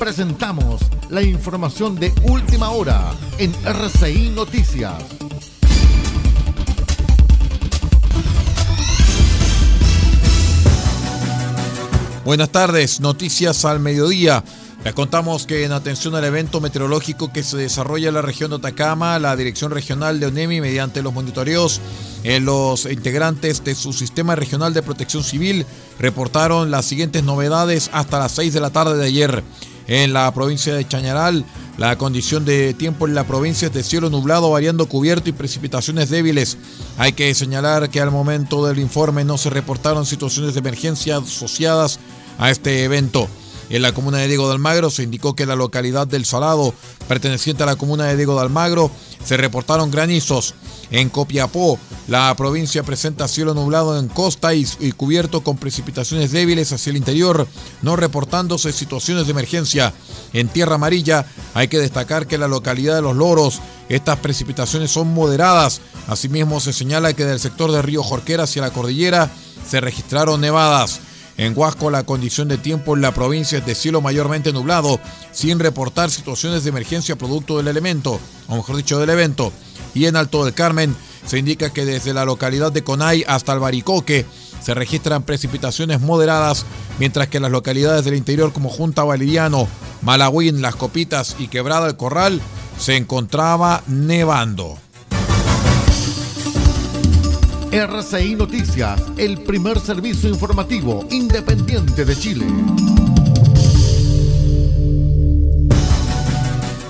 Presentamos la información de última hora en RCI Noticias. Buenas tardes, noticias al mediodía. Les contamos que en atención al evento meteorológico que se desarrolla en la región de Atacama, la Dirección Regional de ONEMI, mediante los monitoreos, en los integrantes de su Sistema Regional de Protección Civil reportaron las siguientes novedades hasta las 6 de la tarde de ayer. En la provincia de Chañaral, la condición de tiempo en la provincia es de cielo nublado, variando cubierto y precipitaciones débiles. Hay que señalar que al momento del informe no se reportaron situaciones de emergencia asociadas a este evento. En la comuna de Diego de Almagro se indicó que en la localidad del Salado, perteneciente a la comuna de Diego de Almagro, se reportaron granizos. En Copiapó, la provincia presenta cielo nublado en costa y, y, cubierto con precipitaciones débiles hacia el interior, no reportándose situaciones de emergencia. En Tierra Amarilla hay que destacar que en la localidad de Los Loros estas precipitaciones son moderadas. Asimismo se señala que del sector de Río Jorquera hacia la cordillera se registraron nevadas. En Huasco la condición de tiempo en la provincia es de cielo mayormente nublado, sin reportar situaciones de emergencia producto del elemento, o mejor dicho del evento. Y en Alto del Carmen se indica que desde la localidad de Conay hasta Albaricoque se registran precipitaciones moderadas, mientras que en las localidades del interior como Junta Valeriano, Malagüín, Las Copitas y Quebrada del Corral se encontraba nevando. RCI Noticias, el primer servicio informativo independiente de Chile.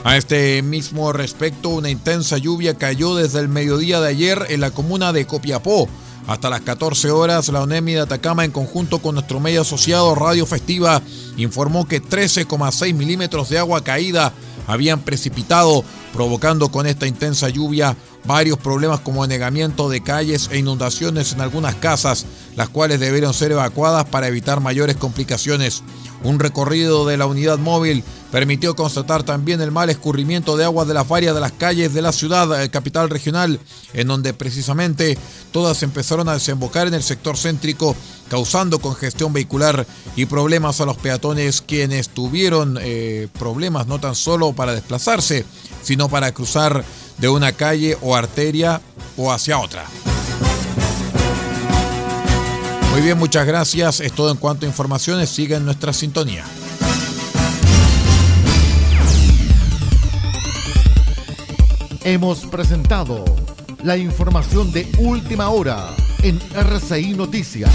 A este mismo respecto, una intensa lluvia cayó desde el mediodía de ayer en la comuna de Copiapó. Hasta las 14 horas, la ONEMI de Atacama, en conjunto con nuestro medio asociado Radio Festiva, informó que 13,6 milímetros de agua caída habían precipitado, provocando con esta intensa lluvia varios problemas como anegamiento de calles e inundaciones en algunas casas, las cuales debieron ser evacuadas para evitar mayores complicaciones. Un recorrido de la unidad móvil permitió constatar también el mal escurrimiento de aguas de las varias de las calles de la ciudad eh, capital regional, en donde precisamente todas empezaron a desembocar en el sector céntrico, causando congestión vehicular y problemas a los peatones quienes tuvieron eh, problemas no tan solo para desplazarse, sino para cruzar de una calle o arteria o hacia otra. Muy bien, muchas gracias. Es todo en cuanto a informaciones. Siga en nuestra sintonía. Hemos presentado la información de última hora en RCI Noticias.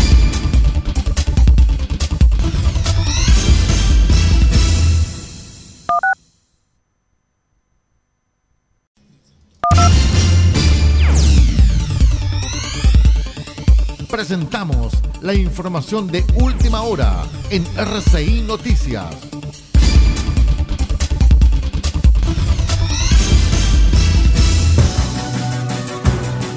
Presentamos la información de última hora en RCI Noticias.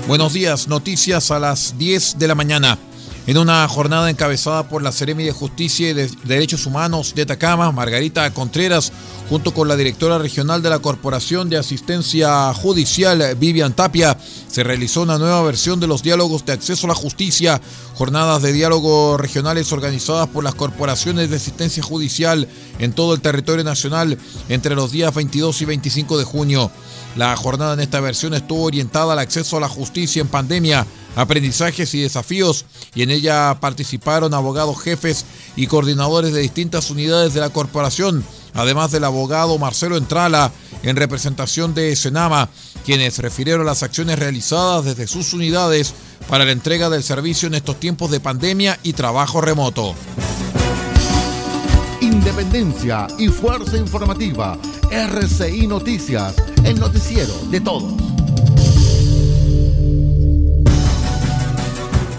Buenos días, noticias a las 10 de la mañana. En una jornada encabezada por la Seremi de Justicia y de Derechos Humanos de Atacama, Margarita Contreras, junto con la directora regional de la Corporación de Asistencia Judicial, Vivian Tapia, se realizó una nueva versión de los diálogos de acceso a la justicia, jornadas de diálogo regionales organizadas por las corporaciones de asistencia judicial en todo el territorio nacional entre los días 22 y 25 de junio. La jornada en esta versión estuvo orientada al acceso a la justicia en pandemia, aprendizajes y desafíos, y en ella participaron abogados jefes y coordinadores de distintas unidades de la corporación, además del abogado Marcelo Entrala, en representación de Senama, quienes refirieron las acciones realizadas desde sus unidades para la entrega del servicio en estos tiempos de pandemia y trabajo remoto. Independencia y fuerza informativa. RCI Noticias, el noticiero de todos.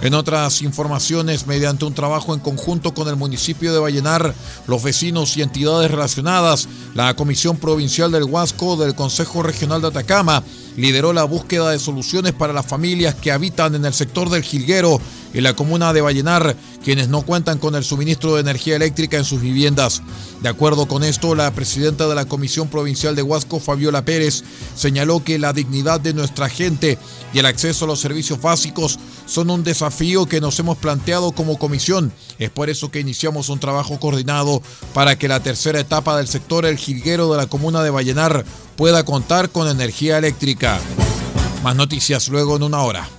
En otras informaciones, mediante un trabajo en conjunto con el municipio de Vallenar, los vecinos y entidades relacionadas, la Comisión Provincial del Huasco del Consejo Regional de Atacama lideró la búsqueda de soluciones para las familias que habitan en el sector del Jilguero en la comuna de Vallenar, quienes no cuentan con el suministro de energía eléctrica en sus viviendas. De acuerdo con esto, la presidenta de la Comisión Provincial de Huasco, Fabiola Pérez, señaló que la dignidad de nuestra gente y el acceso a los servicios básicos son un desafío que nos hemos planteado como comisión. Es por eso que iniciamos un trabajo coordinado para que la tercera etapa del sector El Jilguero de la comuna de Vallenar pueda contar con energía eléctrica. Más noticias luego en una hora.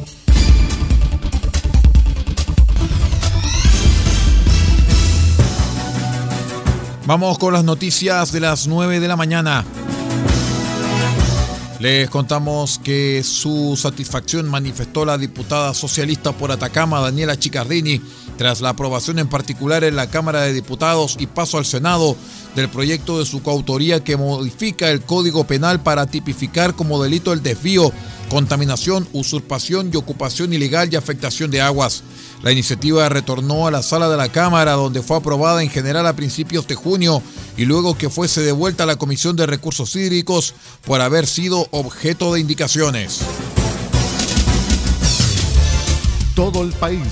Vamos con las noticias de las 9 de la mañana. Les contamos que su satisfacción manifestó la diputada socialista por Atacama, Daniela Chicardini, tras la aprobación en particular en la Cámara de Diputados y paso al Senado del proyecto de su coautoría que modifica el Código Penal para tipificar como delito el desvío, contaminación, usurpación y ocupación ilegal y afectación de aguas. La iniciativa retornó a la sala de la Cámara, donde fue aprobada en general a principios de junio y luego que fuese devuelta a la Comisión de Recursos Hídricos por haber sido objeto de indicaciones. Todo el país,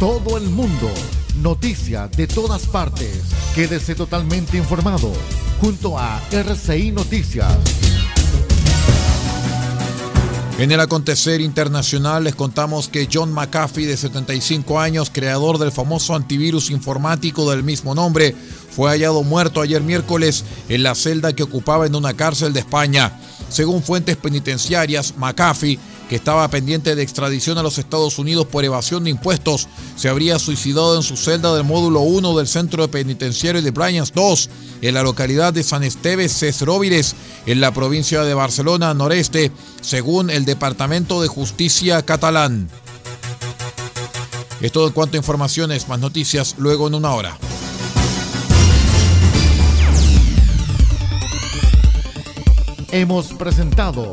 todo el mundo, noticias de todas partes. Quédese totalmente informado junto a RCI Noticias. En el acontecer internacional les contamos que John McAfee, de 75 años, creador del famoso antivirus informático del mismo nombre, fue hallado muerto ayer miércoles en la celda que ocupaba en una cárcel de España. Según fuentes penitenciarias, McAfee que estaba pendiente de extradición a los Estados Unidos por evasión de impuestos, se habría suicidado en su celda del módulo 1 del centro penitenciario de Bryans 2, en la localidad de San Esteves Cesróvires, en la provincia de Barcelona noreste, según el Departamento de Justicia catalán. Es todo en cuanto a informaciones, más noticias luego en una hora. Hemos presentado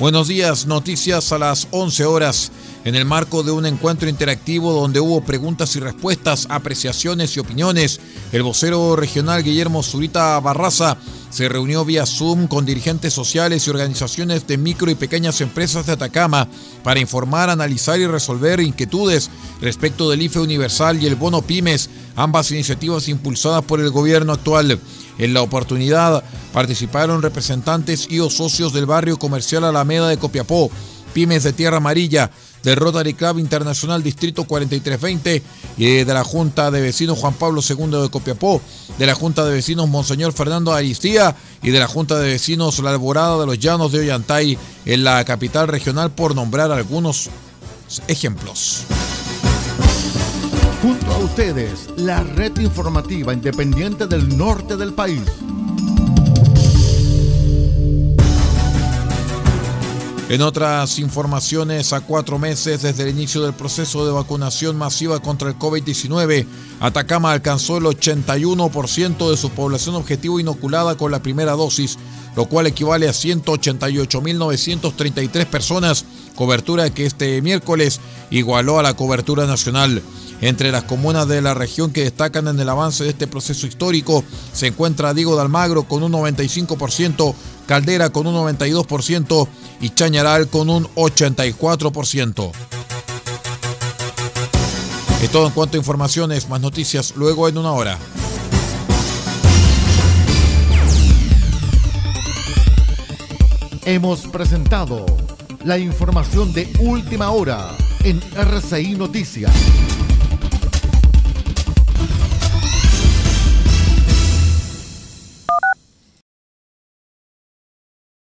Buenos días, noticias a las 11 horas en el marco de un encuentro interactivo donde hubo preguntas y respuestas, apreciaciones y opiniones. El vocero regional Guillermo Zurita Barraza se reunió vía Zoom con dirigentes sociales y organizaciones de micro y pequeñas empresas de Atacama para informar, analizar y resolver inquietudes respecto del IFE Universal y el Bono Pymes, ambas iniciativas impulsadas por el gobierno actual. En la oportunidad participaron representantes y o socios del barrio comercial Alameda de Copiapó, pymes de Tierra Amarilla, del Rotary Club Internacional Distrito 4320 y de la Junta de Vecinos Juan Pablo II de Copiapó, de la Junta de Vecinos Monseñor Fernando Aristía y de la Junta de Vecinos La Alborada de los Llanos de Ollantay en la capital regional, por nombrar algunos ejemplos. Junto a ustedes, la red informativa independiente del norte del país. En otras informaciones, a cuatro meses desde el inicio del proceso de vacunación masiva contra el COVID-19, Atacama alcanzó el 81% de su población objetivo inoculada con la primera dosis, lo cual equivale a 188.933 personas, cobertura que este miércoles igualó a la cobertura nacional. Entre las comunas de la región que destacan en el avance de este proceso histórico se encuentra Diego de Almagro con un 95%, Caldera con un 92% y Chañaral con un 84%. Es todo en cuanto a informaciones, más noticias luego en una hora. Hemos presentado la información de última hora en RCI Noticias.